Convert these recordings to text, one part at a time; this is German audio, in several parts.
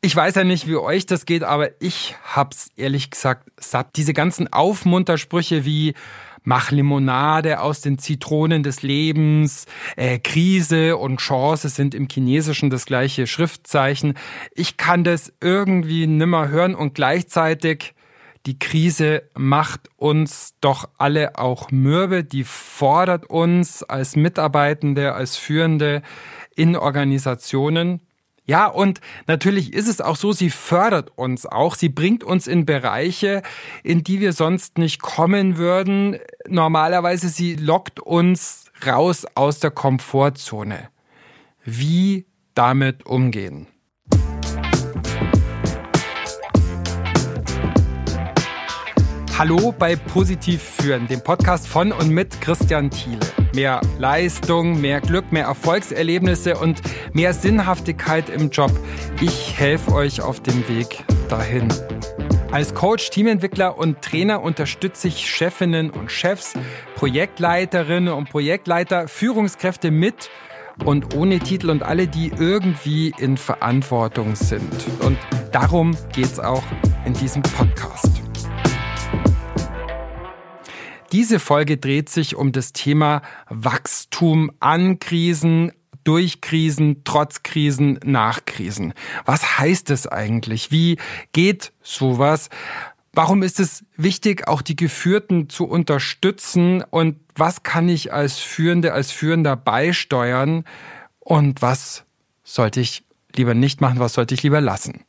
Ich weiß ja nicht, wie euch das geht, aber ich hab's ehrlich gesagt satt. Diese ganzen Aufmuntersprüche wie mach Limonade aus den Zitronen des Lebens, äh, Krise und Chance sind im Chinesischen das gleiche Schriftzeichen. Ich kann das irgendwie nimmer hören und gleichzeitig die Krise macht uns doch alle auch mürbe, die fordert uns als Mitarbeitende, als Führende in Organisationen ja, und natürlich ist es auch so, sie fördert uns auch. Sie bringt uns in Bereiche, in die wir sonst nicht kommen würden. Normalerweise, sie lockt uns raus aus der Komfortzone. Wie damit umgehen? Hallo bei Positiv führen, dem Podcast von und mit Christian Thiele. Mehr Leistung, mehr Glück, mehr Erfolgserlebnisse und mehr Sinnhaftigkeit im Job. Ich helfe euch auf dem Weg dahin. Als Coach, Teamentwickler und Trainer unterstütze ich Chefinnen und Chefs, Projektleiterinnen und Projektleiter, Führungskräfte mit und ohne Titel und alle, die irgendwie in Verantwortung sind. Und darum geht es auch in diesem Podcast. Diese Folge dreht sich um das Thema Wachstum an Krisen, durch Krisen, trotz Krisen, nach Krisen. Was heißt es eigentlich? Wie geht sowas? Warum ist es wichtig, auch die Geführten zu unterstützen? Und was kann ich als Führende, als Führender beisteuern? Und was sollte ich lieber nicht machen? Was sollte ich lieber lassen?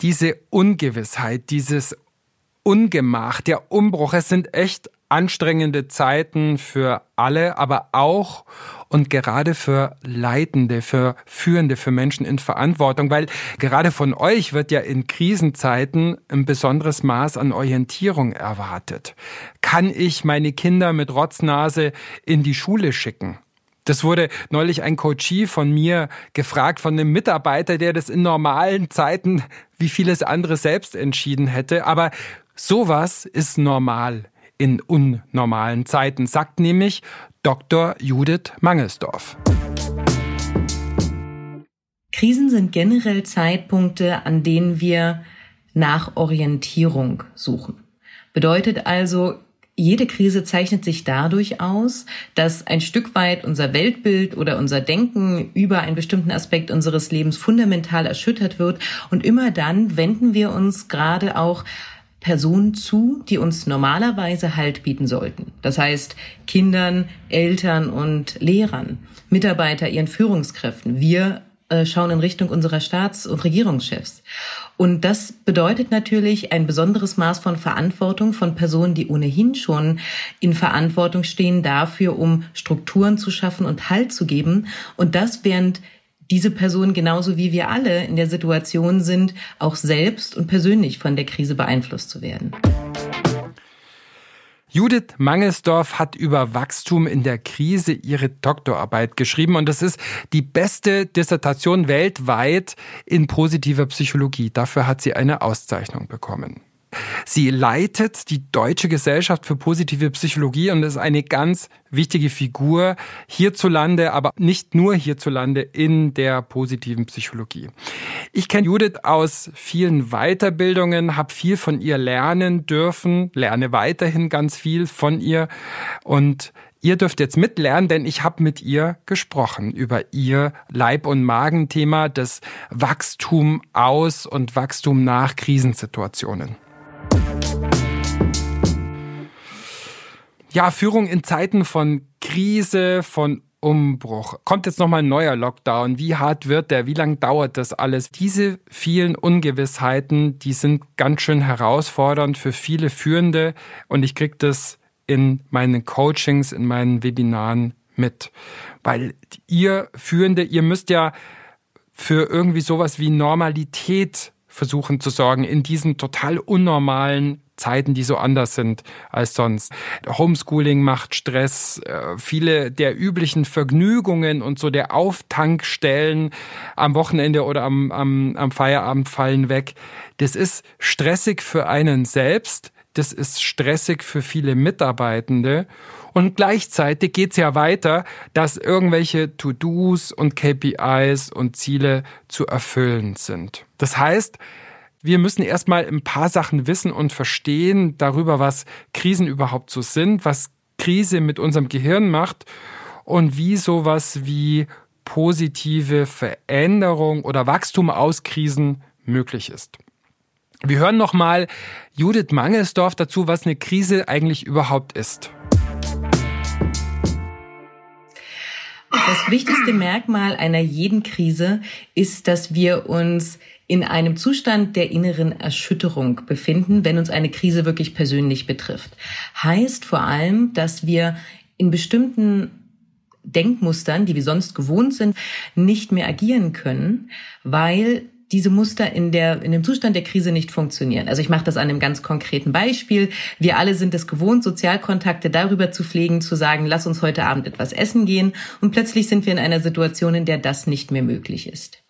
Diese Ungewissheit, dieses Ungemach, der Umbruch. Es sind echt anstrengende Zeiten für alle, aber auch und gerade für Leitende, für Führende, für Menschen in Verantwortung, weil gerade von euch wird ja in Krisenzeiten ein besonderes Maß an Orientierung erwartet. Kann ich meine Kinder mit Rotznase in die Schule schicken? Das wurde neulich ein Coachie von mir gefragt von einem Mitarbeiter, der das in normalen Zeiten wie vieles andere selbst entschieden hätte. Aber Sowas ist normal in unnormalen Zeiten, sagt nämlich Dr. Judith Mangelsdorf. Krisen sind generell Zeitpunkte, an denen wir nach Orientierung suchen. Bedeutet also, jede Krise zeichnet sich dadurch aus, dass ein Stück weit unser Weltbild oder unser Denken über einen bestimmten Aspekt unseres Lebens fundamental erschüttert wird. Und immer dann wenden wir uns gerade auch Personen zu, die uns normalerweise Halt bieten sollten. Das heißt Kindern, Eltern und Lehrern, Mitarbeiter, ihren Führungskräften. Wir äh, schauen in Richtung unserer Staats- und Regierungschefs. Und das bedeutet natürlich ein besonderes Maß von Verantwortung von Personen, die ohnehin schon in Verantwortung stehen dafür, um Strukturen zu schaffen und Halt zu geben. Und das während diese Personen genauso wie wir alle in der Situation sind, auch selbst und persönlich von der Krise beeinflusst zu werden. Judith Mangelsdorf hat über Wachstum in der Krise ihre Doktorarbeit geschrieben und das ist die beste Dissertation weltweit in positiver Psychologie. Dafür hat sie eine Auszeichnung bekommen. Sie leitet die Deutsche Gesellschaft für positive Psychologie und ist eine ganz wichtige Figur hierzulande, aber nicht nur hierzulande in der positiven Psychologie. Ich kenne Judith aus vielen Weiterbildungen, habe viel von ihr lernen dürfen, lerne weiterhin ganz viel von ihr und Ihr dürft jetzt mitlernen, denn ich habe mit ihr gesprochen über ihr Leib- und Magenthema, das Wachstum aus und Wachstum nach Krisensituationen. Ja, Führung in Zeiten von Krise, von Umbruch. Kommt jetzt nochmal ein neuer Lockdown? Wie hart wird der? Wie lange dauert das alles? Diese vielen Ungewissheiten, die sind ganz schön herausfordernd für viele Führende und ich kriege das in meinen Coachings, in meinen Webinaren mit. Weil ihr Führende, ihr müsst ja für irgendwie sowas wie Normalität versuchen zu sorgen in diesen total unnormalen Zeiten, die so anders sind als sonst. Homeschooling macht Stress, äh, viele der üblichen Vergnügungen und so der Auftankstellen am Wochenende oder am, am, am Feierabend fallen weg. Das ist stressig für einen selbst, das ist stressig für viele Mitarbeitende. Und gleichzeitig geht's ja weiter, dass irgendwelche To-Dos und KPIs und Ziele zu erfüllen sind. Das heißt, wir müssen erstmal ein paar Sachen wissen und verstehen darüber, was Krisen überhaupt so sind, was Krise mit unserem Gehirn macht und wie sowas wie positive Veränderung oder Wachstum aus Krisen möglich ist. Wir hören nochmal Judith Mangelsdorf dazu, was eine Krise eigentlich überhaupt ist. Das wichtigste Merkmal einer jeden Krise ist, dass wir uns in einem Zustand der inneren Erschütterung befinden, wenn uns eine Krise wirklich persönlich betrifft. Heißt vor allem, dass wir in bestimmten Denkmustern, die wir sonst gewohnt sind, nicht mehr agieren können, weil diese Muster in der in dem Zustand der Krise nicht funktionieren. Also ich mache das an einem ganz konkreten Beispiel. Wir alle sind es gewohnt, Sozialkontakte darüber zu pflegen, zu sagen, lass uns heute Abend etwas essen gehen und plötzlich sind wir in einer Situation, in der das nicht mehr möglich ist.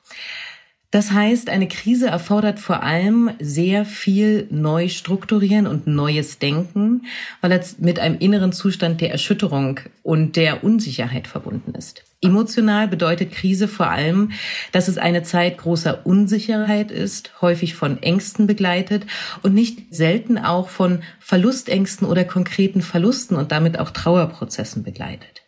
Das heißt, eine Krise erfordert vor allem sehr viel Neustrukturieren und neues Denken, weil es mit einem inneren Zustand der Erschütterung und der Unsicherheit verbunden ist. Emotional bedeutet Krise vor allem, dass es eine Zeit großer Unsicherheit ist, häufig von Ängsten begleitet und nicht selten auch von Verlustängsten oder konkreten Verlusten und damit auch Trauerprozessen begleitet.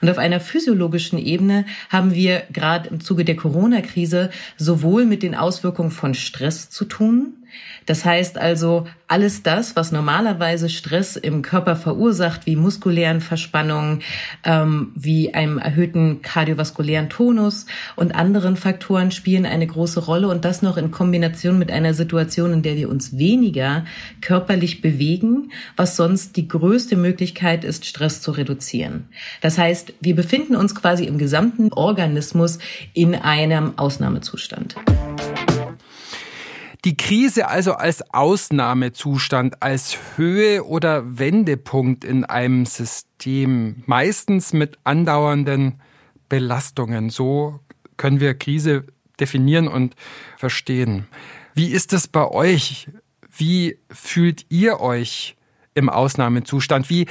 Und auf einer physiologischen Ebene haben wir gerade im Zuge der Corona-Krise sowohl mit den Auswirkungen von Stress zu tun, das heißt also, alles das, was normalerweise Stress im Körper verursacht, wie muskulären Verspannungen, ähm, wie einem erhöhten kardiovaskulären Tonus und anderen Faktoren spielen eine große Rolle und das noch in Kombination mit einer Situation, in der wir uns weniger körperlich bewegen, was sonst die größte Möglichkeit ist, Stress zu reduzieren. Das heißt, wir befinden uns quasi im gesamten Organismus in einem Ausnahmezustand. Die Krise also als Ausnahmezustand, als Höhe oder Wendepunkt in einem System, meistens mit andauernden Belastungen. So können wir Krise definieren und verstehen. Wie ist es bei euch? Wie fühlt ihr euch im Ausnahmezustand? Wie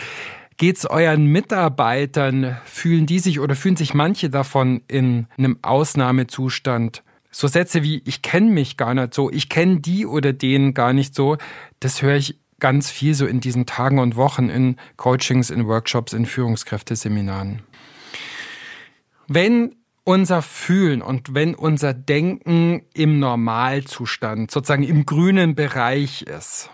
geht's euren Mitarbeitern? Fühlen die sich oder fühlen sich manche davon in einem Ausnahmezustand so Sätze wie ich kenne mich gar nicht so, ich kenne die oder den gar nicht so, das höre ich ganz viel so in diesen Tagen und Wochen in Coachings, in Workshops, in Führungskräfteseminaren. Wenn unser Fühlen und wenn unser Denken im Normalzustand, sozusagen im grünen Bereich ist,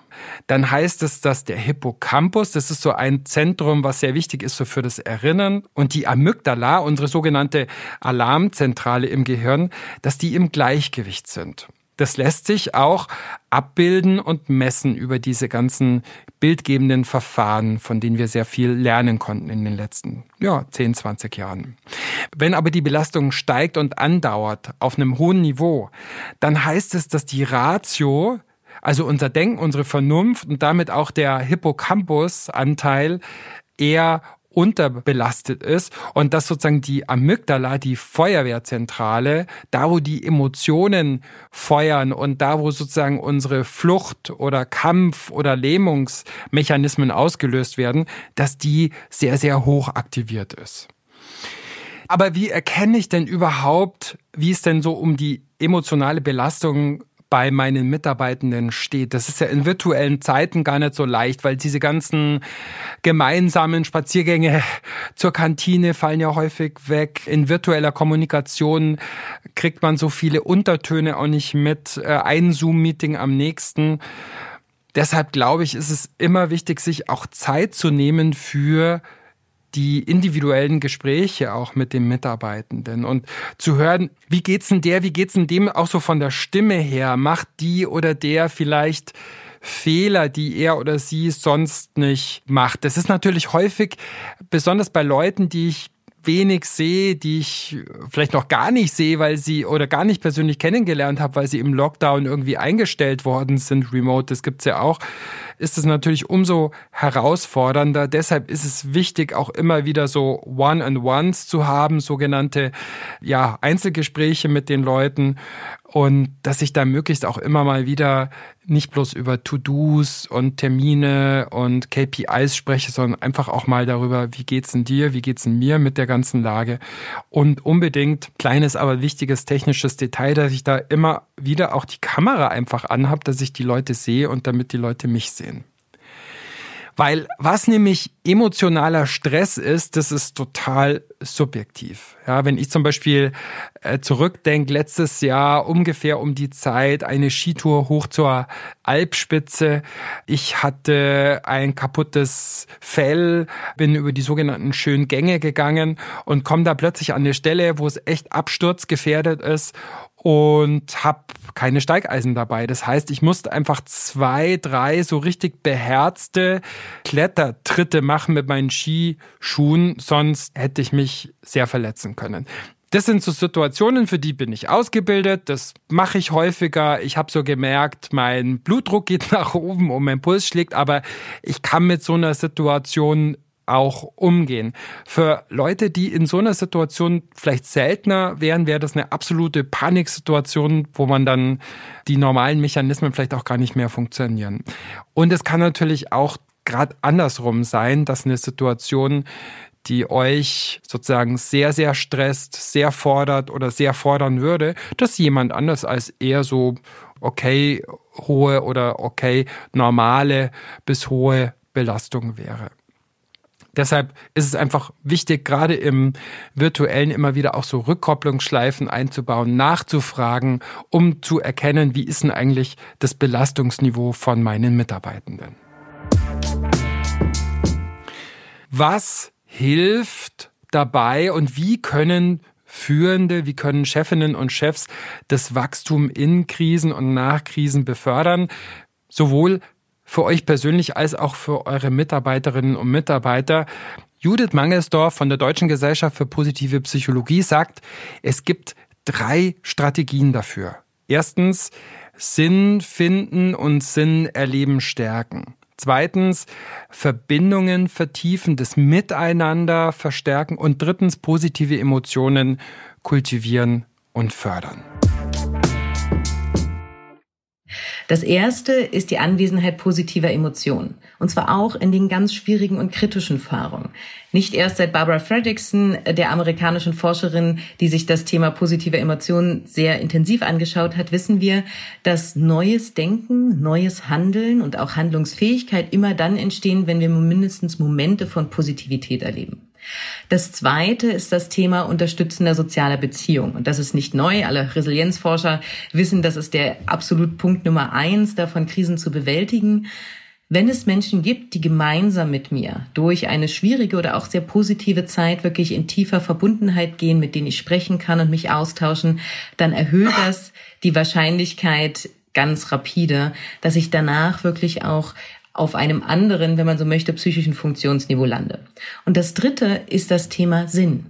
dann heißt es, dass der Hippocampus, das ist so ein Zentrum, was sehr wichtig ist so für das Erinnern, und die Amygdala, unsere sogenannte Alarmzentrale im Gehirn, dass die im Gleichgewicht sind. Das lässt sich auch abbilden und messen über diese ganzen bildgebenden Verfahren, von denen wir sehr viel lernen konnten in den letzten ja, 10, 20 Jahren. Wenn aber die Belastung steigt und andauert auf einem hohen Niveau, dann heißt es, dass die Ratio also unser Denken, unsere Vernunft und damit auch der Hippocampus-Anteil eher unterbelastet ist und dass sozusagen die Amygdala, die Feuerwehrzentrale, da wo die Emotionen feuern und da wo sozusagen unsere Flucht oder Kampf oder Lähmungsmechanismen ausgelöst werden, dass die sehr, sehr hoch aktiviert ist. Aber wie erkenne ich denn überhaupt, wie es denn so um die emotionale Belastung bei meinen Mitarbeitenden steht. Das ist ja in virtuellen Zeiten gar nicht so leicht, weil diese ganzen gemeinsamen Spaziergänge zur Kantine fallen ja häufig weg. In virtueller Kommunikation kriegt man so viele Untertöne auch nicht mit. Äh, ein Zoom-Meeting am nächsten. Deshalb glaube ich, ist es immer wichtig, sich auch Zeit zu nehmen für die individuellen Gespräche auch mit den Mitarbeitenden und zu hören, wie geht's denn der, wie geht's denn dem auch so von der Stimme her? Macht die oder der vielleicht Fehler, die er oder sie sonst nicht macht? Das ist natürlich häufig, besonders bei Leuten, die ich wenig sehe, die ich vielleicht noch gar nicht sehe, weil sie oder gar nicht persönlich kennengelernt habe, weil sie im Lockdown irgendwie eingestellt worden sind, remote, das gibt's ja auch, ist es natürlich umso herausfordernder. Deshalb ist es wichtig, auch immer wieder so One-on-Ones zu haben, sogenannte ja, Einzelgespräche mit den Leuten und dass ich da möglichst auch immer mal wieder nicht bloß über To-Dos und Termine und KPIs spreche, sondern einfach auch mal darüber, wie geht's denn dir, wie geht's denn mir mit der ganzen Lage und unbedingt kleines, aber wichtiges technisches Detail, dass ich da immer wieder auch die Kamera einfach anhab, dass ich die Leute sehe und damit die Leute mich sehen. Weil was nämlich emotionaler Stress ist, das ist total subjektiv. Ja, wenn ich zum Beispiel äh, zurückdenke, letztes Jahr ungefähr um die Zeit eine Skitour hoch zur Alpspitze. Ich hatte ein kaputtes Fell, bin über die sogenannten schönen Gänge gegangen und komme da plötzlich an eine Stelle, wo es echt absturzgefährdet ist und habe keine Steigeisen dabei. Das heißt, ich musste einfach zwei, drei so richtig beherzte Klettertritte machen mit meinen Skischuhen, sonst hätte ich mich sehr verletzen können. Das sind so Situationen, für die bin ich ausgebildet. Das mache ich häufiger. Ich habe so gemerkt, mein Blutdruck geht nach oben und mein Puls schlägt, aber ich kann mit so einer Situation auch umgehen. Für Leute, die in so einer Situation vielleicht seltener wären, wäre das eine absolute Paniksituation, wo man dann die normalen Mechanismen vielleicht auch gar nicht mehr funktionieren. Und es kann natürlich auch gerade andersrum sein, dass eine Situation, die euch sozusagen sehr, sehr stresst, sehr fordert oder sehr fordern würde, dass jemand anders als eher so okay hohe oder okay normale bis hohe Belastung wäre. Deshalb ist es einfach wichtig, gerade im virtuellen immer wieder auch so Rückkopplungsschleifen einzubauen, nachzufragen, um zu erkennen, wie ist denn eigentlich das Belastungsniveau von meinen Mitarbeitenden. Was hilft dabei und wie können Führende, wie können Chefinnen und Chefs das Wachstum in Krisen und nach Krisen befördern? Sowohl für euch persönlich als auch für eure Mitarbeiterinnen und Mitarbeiter. Judith Mangelsdorf von der Deutschen Gesellschaft für positive Psychologie sagt, es gibt drei Strategien dafür. Erstens, Sinn finden und Sinn erleben stärken. Zweitens, Verbindungen vertiefen, das Miteinander verstärken. Und drittens, positive Emotionen kultivieren und fördern. Das erste ist die Anwesenheit positiver Emotionen. Und zwar auch in den ganz schwierigen und kritischen Fahrungen. Nicht erst seit Barbara Fredrickson, der amerikanischen Forscherin, die sich das Thema positive Emotionen sehr intensiv angeschaut hat, wissen wir, dass neues Denken, neues Handeln und auch Handlungsfähigkeit immer dann entstehen, wenn wir mindestens Momente von Positivität erleben. Das zweite ist das Thema unterstützender sozialer Beziehung. Und das ist nicht neu. Alle Resilienzforscher wissen, das ist der absolut Punkt Nummer eins, davon Krisen zu bewältigen. Wenn es Menschen gibt, die gemeinsam mit mir durch eine schwierige oder auch sehr positive Zeit wirklich in tiefer Verbundenheit gehen, mit denen ich sprechen kann und mich austauschen, dann erhöht das die Wahrscheinlichkeit ganz rapide, dass ich danach wirklich auch auf einem anderen, wenn man so möchte, psychischen Funktionsniveau lande. Und das dritte ist das Thema Sinn.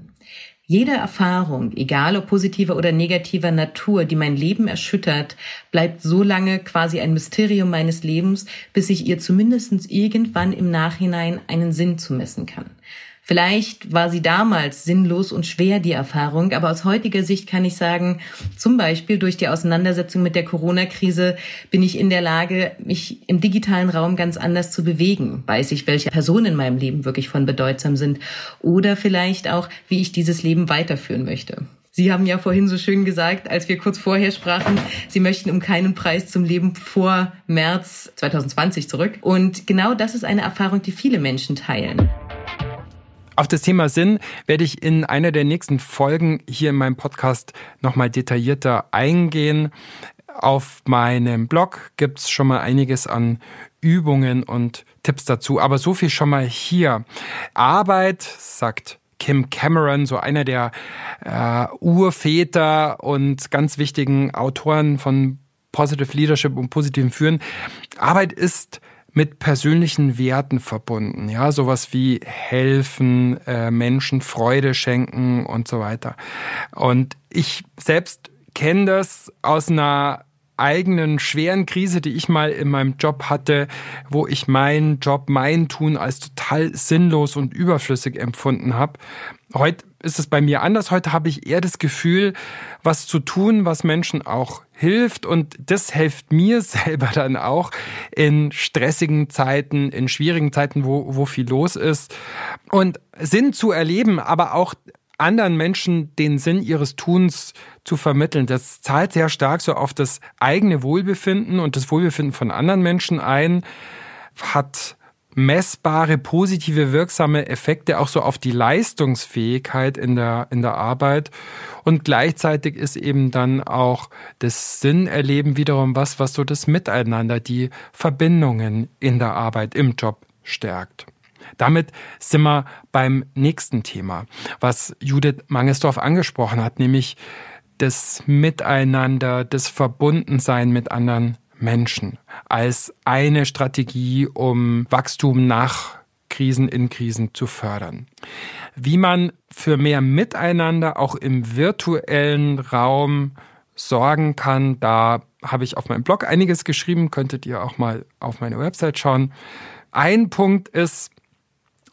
Jede Erfahrung, egal ob positiver oder negativer Natur, die mein Leben erschüttert, bleibt so lange quasi ein Mysterium meines Lebens, bis ich ihr zumindest irgendwann im Nachhinein einen Sinn zu messen kann. Vielleicht war sie damals sinnlos und schwer, die Erfahrung, aber aus heutiger Sicht kann ich sagen, zum Beispiel durch die Auseinandersetzung mit der Corona-Krise bin ich in der Lage, mich im digitalen Raum ganz anders zu bewegen. Weiß ich, welche Personen in meinem Leben wirklich von bedeutsam sind oder vielleicht auch, wie ich dieses Leben weiterführen möchte. Sie haben ja vorhin so schön gesagt, als wir kurz vorher sprachen, Sie möchten um keinen Preis zum Leben vor März 2020 zurück. Und genau das ist eine Erfahrung, die viele Menschen teilen. Auf das Thema Sinn werde ich in einer der nächsten Folgen hier in meinem Podcast nochmal detaillierter eingehen. Auf meinem Blog gibt es schon mal einiges an Übungen und Tipps dazu. Aber so viel schon mal hier. Arbeit, sagt Kim Cameron, so einer der äh, Urväter und ganz wichtigen Autoren von Positive Leadership und positivem Führen. Arbeit ist mit persönlichen Werten verbunden. Ja, sowas wie helfen, äh, Menschen Freude schenken und so weiter. Und ich selbst kenne das aus einer eigenen schweren Krise, die ich mal in meinem Job hatte, wo ich meinen Job, mein Tun als total sinnlos und überflüssig empfunden habe. Heute ist es bei mir anders. Heute habe ich eher das Gefühl, was zu tun, was Menschen auch hilft. Und das hilft mir selber dann auch in stressigen Zeiten, in schwierigen Zeiten, wo, wo viel los ist. Und Sinn zu erleben, aber auch anderen Menschen den Sinn ihres Tuns zu vermitteln. Das zahlt sehr stark so auf das eigene Wohlbefinden und das Wohlbefinden von anderen Menschen ein, hat messbare, positive, wirksame Effekte auch so auf die Leistungsfähigkeit in der, in der Arbeit. Und gleichzeitig ist eben dann auch das Sinnerleben wiederum was, was so das Miteinander, die Verbindungen in der Arbeit, im Job stärkt. Damit sind wir beim nächsten Thema, was Judith Mangesdorf angesprochen hat, nämlich das Miteinander, das Verbundensein mit anderen Menschen als eine Strategie, um Wachstum nach Krisen in Krisen zu fördern. Wie man für mehr Miteinander auch im virtuellen Raum sorgen kann, da habe ich auf meinem Blog einiges geschrieben, könntet ihr auch mal auf meine Website schauen. Ein Punkt ist,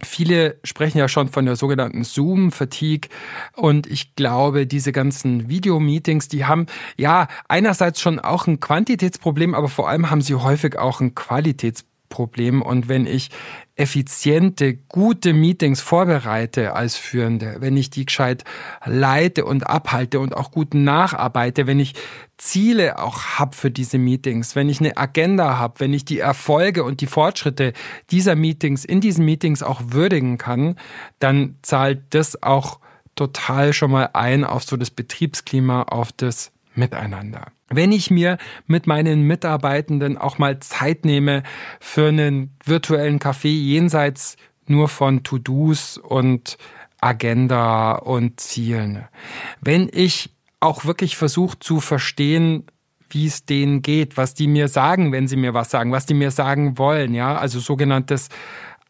Viele sprechen ja schon von der sogenannten Zoom-Fatigue und ich glaube, diese ganzen Videomeetings, die haben ja einerseits schon auch ein Quantitätsproblem, aber vor allem haben sie häufig auch ein Qualitätsproblem. Und wenn ich effiziente, gute Meetings vorbereite als Führende, wenn ich die gescheit leite und abhalte und auch gut nacharbeite, wenn ich Ziele auch habe für diese Meetings, wenn ich eine Agenda habe, wenn ich die Erfolge und die Fortschritte dieser Meetings in diesen Meetings auch würdigen kann, dann zahlt das auch total schon mal ein auf so das Betriebsklima, auf das Miteinander. Wenn ich mir mit meinen Mitarbeitenden auch mal Zeit nehme für einen virtuellen Café jenseits nur von To-Dos und Agenda und Zielen. Wenn ich auch wirklich versuche zu verstehen, wie es denen geht, was die mir sagen, wenn sie mir was sagen, was die mir sagen wollen, ja, also sogenanntes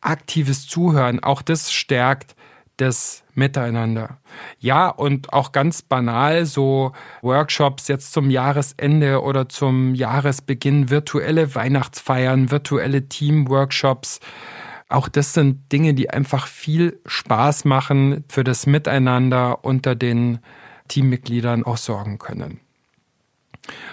aktives Zuhören, auch das stärkt das Miteinander. Ja, und auch ganz banal so Workshops jetzt zum Jahresende oder zum Jahresbeginn, virtuelle Weihnachtsfeiern, virtuelle Teamworkshops. Auch das sind Dinge, die einfach viel Spaß machen für das Miteinander unter den Teammitgliedern auch sorgen können.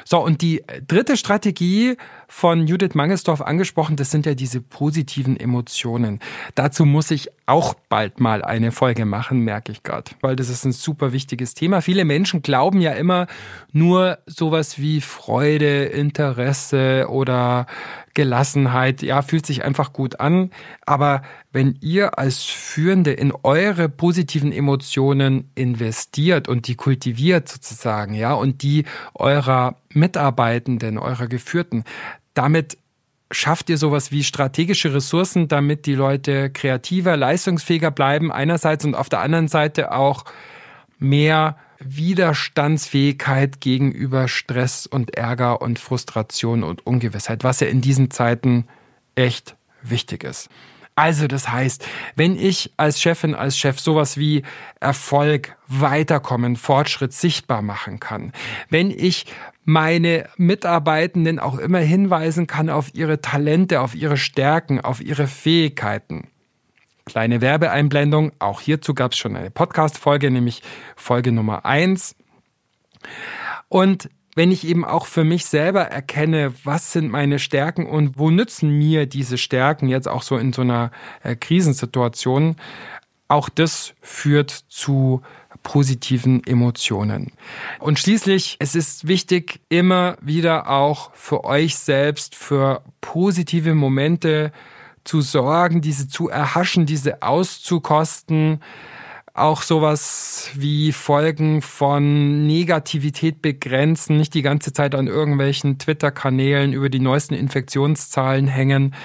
So, und die dritte Strategie von Judith Mangelsdorf angesprochen, das sind ja diese positiven Emotionen. Dazu muss ich auch bald mal eine Folge machen, merke ich gerade, weil das ist ein super wichtiges Thema. Viele Menschen glauben ja immer nur sowas wie Freude, Interesse oder Gelassenheit, ja, fühlt sich einfach gut an. Aber wenn ihr als Führende in eure positiven Emotionen investiert und die kultiviert sozusagen, ja, und die eurer Mitarbeitenden, eurer Geführten, damit schafft ihr sowas wie strategische Ressourcen, damit die Leute kreativer, leistungsfähiger bleiben einerseits und auf der anderen Seite auch mehr Widerstandsfähigkeit gegenüber Stress und Ärger und Frustration und Ungewissheit, was ja in diesen Zeiten echt wichtig ist. Also das heißt, wenn ich als Chefin, als Chef sowas wie Erfolg, Weiterkommen, Fortschritt sichtbar machen kann, wenn ich meine Mitarbeitenden auch immer hinweisen kann auf ihre Talente, auf ihre Stärken, auf ihre Fähigkeiten, Kleine Werbeeinblendung. Auch hierzu gab es schon eine Podcast-Folge, nämlich Folge Nummer eins. Und wenn ich eben auch für mich selber erkenne, was sind meine Stärken und wo nützen mir diese Stärken jetzt auch so in so einer äh, Krisensituation, auch das führt zu positiven Emotionen. Und schließlich, es ist wichtig, immer wieder auch für euch selbst für positive Momente zu sorgen, diese zu erhaschen, diese auszukosten, auch sowas wie Folgen von Negativität begrenzen, nicht die ganze Zeit an irgendwelchen Twitter-Kanälen über die neuesten Infektionszahlen hängen,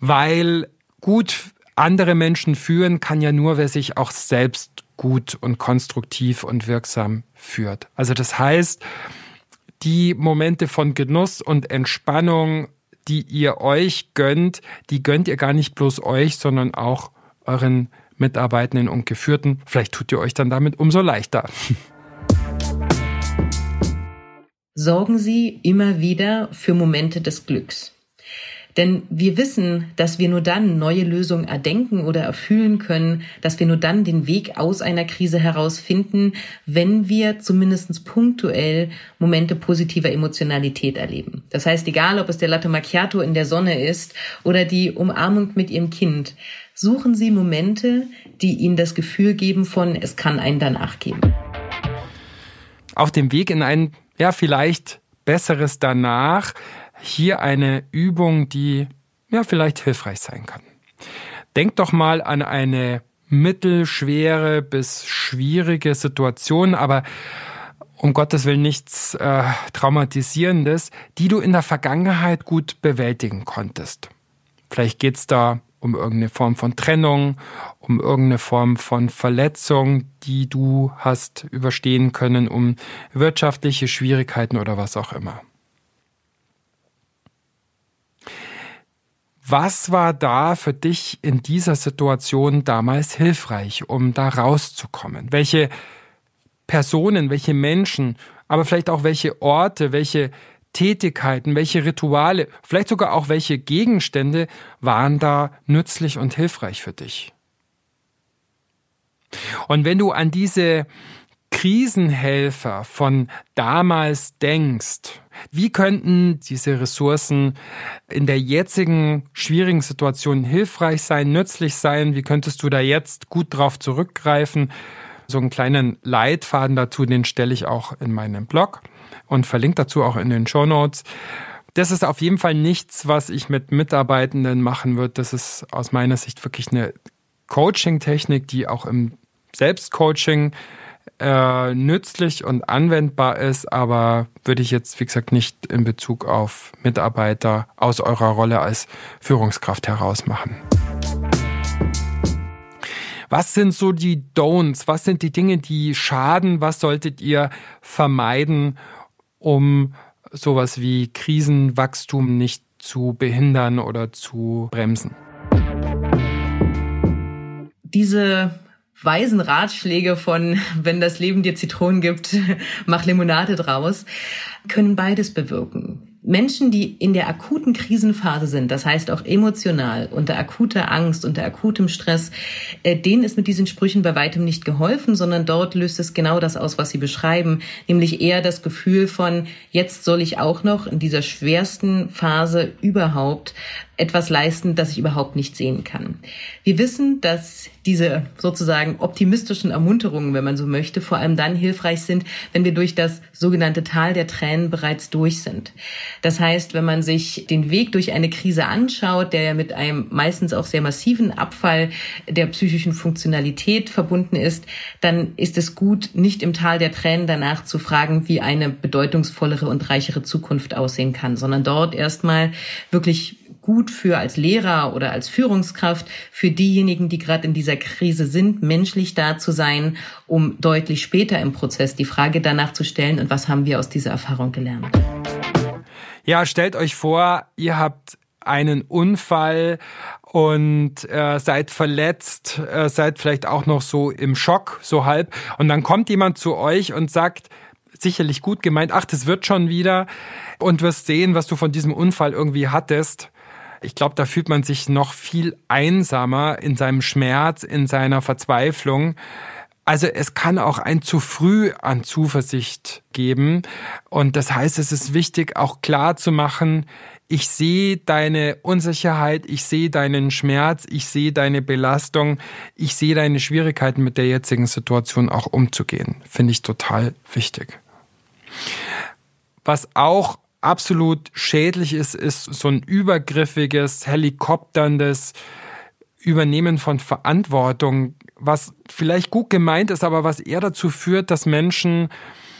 weil gut andere Menschen führen kann ja nur, wer sich auch selbst gut und konstruktiv und wirksam führt. Also das heißt, die Momente von Genuss und Entspannung die ihr euch gönnt, die gönnt ihr gar nicht bloß euch, sondern auch euren Mitarbeitenden und Geführten. Vielleicht tut ihr euch dann damit umso leichter. sorgen Sie immer wieder für Momente des Glücks. Denn wir wissen, dass wir nur dann neue Lösungen erdenken oder erfüllen können, dass wir nur dann den Weg aus einer Krise herausfinden, wenn wir zumindest punktuell Momente positiver Emotionalität erleben. Das heißt, egal ob es der Latte Macchiato in der Sonne ist oder die Umarmung mit Ihrem Kind, suchen Sie Momente, die Ihnen das Gefühl geben von, es kann einen danach geben. Auf dem Weg in ein, ja, vielleicht besseres danach hier eine Übung, die ja vielleicht hilfreich sein kann. Denk doch mal an eine mittelschwere bis schwierige Situation, aber um Gottes Willen nichts äh, Traumatisierendes, die du in der Vergangenheit gut bewältigen konntest. Vielleicht geht's da um irgendeine Form von Trennung, um irgendeine Form von Verletzung, die du hast überstehen können, um wirtschaftliche Schwierigkeiten oder was auch immer. Was war da für dich in dieser Situation damals hilfreich, um da rauszukommen? Welche Personen, welche Menschen, aber vielleicht auch welche Orte, welche Tätigkeiten, welche Rituale, vielleicht sogar auch welche Gegenstände waren da nützlich und hilfreich für dich? Und wenn du an diese Krisenhelfer von damals denkst, wie könnten diese Ressourcen in der jetzigen schwierigen Situation hilfreich sein, nützlich sein? Wie könntest du da jetzt gut drauf zurückgreifen? So einen kleinen Leitfaden dazu, den stelle ich auch in meinem Blog und verlinke dazu auch in den Show Notes. Das ist auf jeden Fall nichts, was ich mit Mitarbeitenden machen würde. Das ist aus meiner Sicht wirklich eine Coaching-Technik, die auch im Selbstcoaching äh, nützlich und anwendbar ist, aber würde ich jetzt, wie gesagt, nicht in Bezug auf Mitarbeiter aus eurer Rolle als Führungskraft heraus machen. Was sind so die Don'ts? Was sind die Dinge, die schaden? Was solltet ihr vermeiden, um sowas wie Krisenwachstum nicht zu behindern oder zu bremsen? Diese weisen Ratschläge von, wenn das Leben dir Zitronen gibt, mach Limonade draus, können beides bewirken. Menschen, die in der akuten Krisenphase sind, das heißt auch emotional, unter akuter Angst, unter akutem Stress, äh, denen ist mit diesen Sprüchen bei weitem nicht geholfen, sondern dort löst es genau das aus, was sie beschreiben, nämlich eher das Gefühl von, jetzt soll ich auch noch in dieser schwersten Phase überhaupt etwas leisten, das ich überhaupt nicht sehen kann. Wir wissen, dass diese sozusagen optimistischen Ermunterungen, wenn man so möchte, vor allem dann hilfreich sind, wenn wir durch das sogenannte Tal der Tränen bereits durch sind. Das heißt, wenn man sich den Weg durch eine Krise anschaut, der ja mit einem meistens auch sehr massiven Abfall der psychischen Funktionalität verbunden ist, dann ist es gut, nicht im Tal der Tränen danach zu fragen, wie eine bedeutungsvollere und reichere Zukunft aussehen kann, sondern dort erstmal wirklich gut für als Lehrer oder als Führungskraft für diejenigen, die gerade in dieser Krise sind, menschlich da zu sein, um deutlich später im Prozess die Frage danach zu stellen, und was haben wir aus dieser Erfahrung gelernt? Ja, stellt euch vor, ihr habt einen Unfall und äh, seid verletzt, äh, seid vielleicht auch noch so im Schock, so halb. Und dann kommt jemand zu euch und sagt, sicherlich gut gemeint, ach, das wird schon wieder und wirst sehen, was du von diesem Unfall irgendwie hattest. Ich glaube, da fühlt man sich noch viel einsamer in seinem Schmerz, in seiner Verzweiflung. Also es kann auch ein zu früh an Zuversicht geben. Und das heißt, es ist wichtig, auch klar zu machen, ich sehe deine Unsicherheit, ich sehe deinen Schmerz, ich sehe deine Belastung, ich sehe deine Schwierigkeiten mit der jetzigen Situation auch umzugehen. Finde ich total wichtig. Was auch absolut schädlich ist, ist so ein übergriffiges, helikopterndes Übernehmen von Verantwortung, was vielleicht gut gemeint ist, aber was eher dazu führt, dass Menschen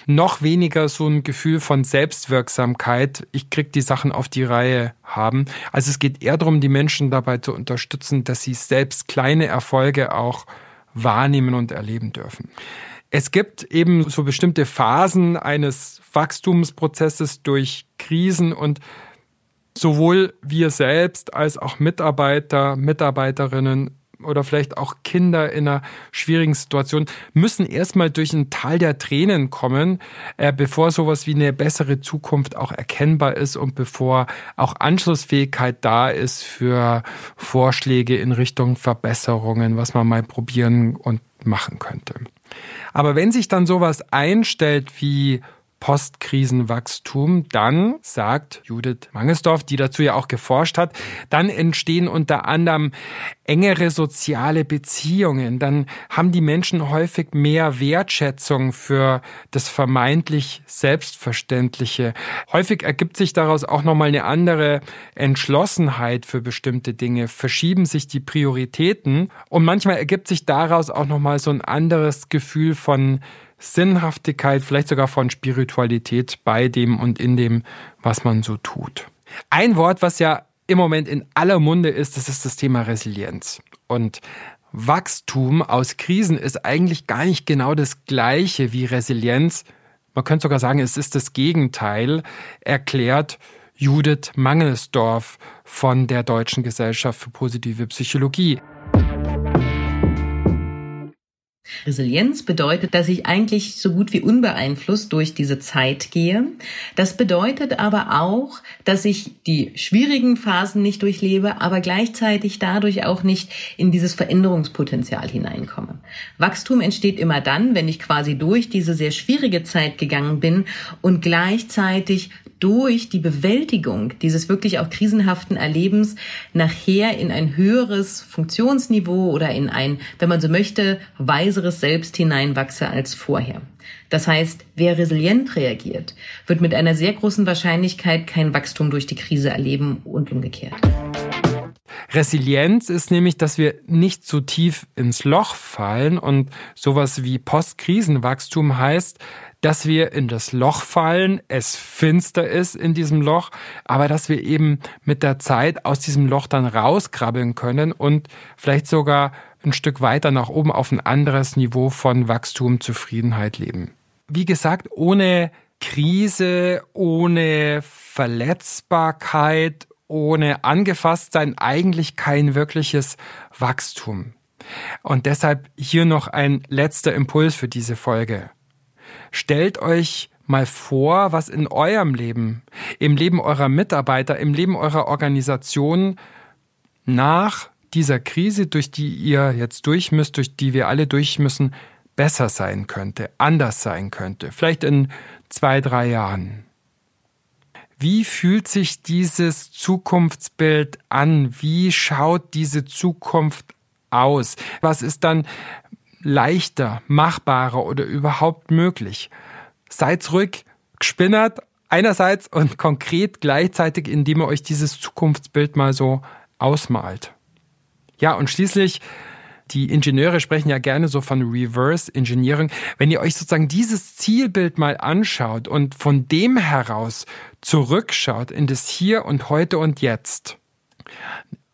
noch weniger so ein Gefühl von Selbstwirksamkeit, ich krieg die Sachen auf die Reihe haben. Also es geht eher darum, die Menschen dabei zu unterstützen, dass sie selbst kleine Erfolge auch wahrnehmen und erleben dürfen. Es gibt eben so bestimmte Phasen eines Wachstumsprozesses durch Krisen und sowohl wir selbst als auch Mitarbeiter, Mitarbeiterinnen oder vielleicht auch Kinder in einer schwierigen Situation müssen erstmal durch ein Tal der Tränen kommen, äh, bevor sowas wie eine bessere Zukunft auch erkennbar ist und bevor auch Anschlussfähigkeit da ist für Vorschläge in Richtung Verbesserungen, was man mal probieren und machen könnte. Aber wenn sich dann sowas einstellt wie Postkrisenwachstum, dann, sagt Judith Mangesdorf, die dazu ja auch geforscht hat, dann entstehen unter anderem engere soziale Beziehungen. Dann haben die Menschen häufig mehr Wertschätzung für das vermeintlich Selbstverständliche. Häufig ergibt sich daraus auch nochmal eine andere Entschlossenheit für bestimmte Dinge, verschieben sich die Prioritäten und manchmal ergibt sich daraus auch nochmal so ein anderes Gefühl von Sinnhaftigkeit, vielleicht sogar von Spiritualität bei dem und in dem, was man so tut. Ein Wort, was ja im Moment in aller Munde ist, das ist das Thema Resilienz. Und Wachstum aus Krisen ist eigentlich gar nicht genau das gleiche wie Resilienz. Man könnte sogar sagen, es ist das Gegenteil, erklärt Judith Mangelsdorf von der Deutschen Gesellschaft für positive Psychologie. Resilienz bedeutet, dass ich eigentlich so gut wie unbeeinflusst durch diese Zeit gehe. Das bedeutet aber auch, dass ich die schwierigen Phasen nicht durchlebe, aber gleichzeitig dadurch auch nicht in dieses Veränderungspotenzial hineinkomme. Wachstum entsteht immer dann, wenn ich quasi durch diese sehr schwierige Zeit gegangen bin und gleichzeitig durch die Bewältigung dieses wirklich auch krisenhaften Erlebens nachher in ein höheres Funktionsniveau oder in ein, wenn man so möchte, weiseres Selbst hineinwachse als vorher. Das heißt, wer resilient reagiert, wird mit einer sehr großen Wahrscheinlichkeit kein Wachstum durch die Krise erleben und umgekehrt. Resilienz ist nämlich, dass wir nicht so tief ins Loch fallen und sowas wie Postkrisenwachstum heißt, dass wir in das Loch fallen, es finster ist in diesem Loch, aber dass wir eben mit der Zeit aus diesem Loch dann rauskrabbeln können und vielleicht sogar ein Stück weiter nach oben auf ein anderes Niveau von Wachstum, Zufriedenheit leben. Wie gesagt, ohne Krise, ohne Verletzbarkeit, ohne angefasst sein, eigentlich kein wirkliches Wachstum. Und deshalb hier noch ein letzter Impuls für diese Folge. Stellt euch mal vor, was in eurem Leben, im Leben eurer Mitarbeiter, im Leben eurer Organisation nach dieser Krise, durch die ihr jetzt durch müsst, durch die wir alle durch müssen, besser sein könnte, anders sein könnte, vielleicht in zwei, drei Jahren. Wie fühlt sich dieses Zukunftsbild an? Wie schaut diese Zukunft aus? Was ist dann leichter, machbarer oder überhaupt möglich. Seid ruhig, gespinnert einerseits und konkret gleichzeitig, indem ihr euch dieses Zukunftsbild mal so ausmalt. Ja, und schließlich, die Ingenieure sprechen ja gerne so von Reverse Engineering. Wenn ihr euch sozusagen dieses Zielbild mal anschaut und von dem heraus zurückschaut in das Hier und heute und jetzt,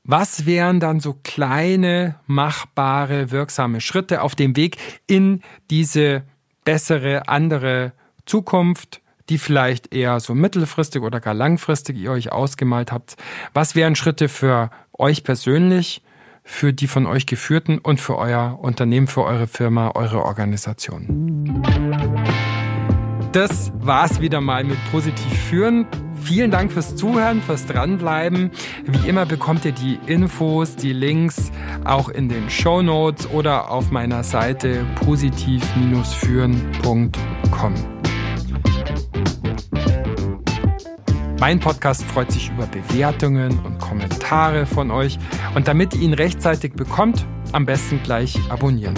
was wären dann so kleine, machbare, wirksame Schritte auf dem Weg in diese bessere, andere Zukunft, die vielleicht eher so mittelfristig oder gar langfristig ihr euch ausgemalt habt? Was wären Schritte für euch persönlich, für die von euch geführten und für euer Unternehmen, für eure Firma, eure Organisation? Das war's wieder mal mit Positiv führen. Vielen Dank fürs Zuhören, fürs Dranbleiben. Wie immer bekommt ihr die Infos, die Links auch in den Show Notes oder auf meiner Seite positiv-führen.com. Mein Podcast freut sich über Bewertungen und Kommentare von euch und damit ihr ihn rechtzeitig bekommt, am besten gleich abonnieren.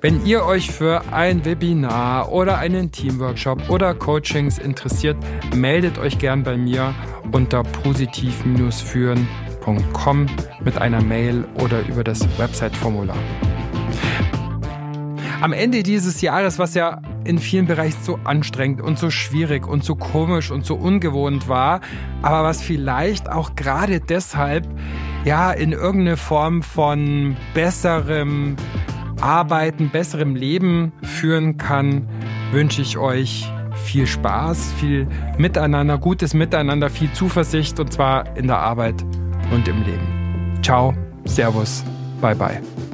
Wenn ihr euch für ein Webinar oder einen Teamworkshop oder Coachings interessiert, meldet euch gern bei mir unter positiv-führen.com mit einer Mail oder über das Website-Formular. Am Ende dieses Jahres, was ja in vielen Bereichen so anstrengend und so schwierig und so komisch und so ungewohnt war, aber was vielleicht auch gerade deshalb ja in irgendeine Form von besserem Arbeiten, besserem Leben führen kann, wünsche ich euch viel Spaß, viel Miteinander, gutes Miteinander, viel Zuversicht und zwar in der Arbeit und im Leben. Ciao, Servus. Bye bye.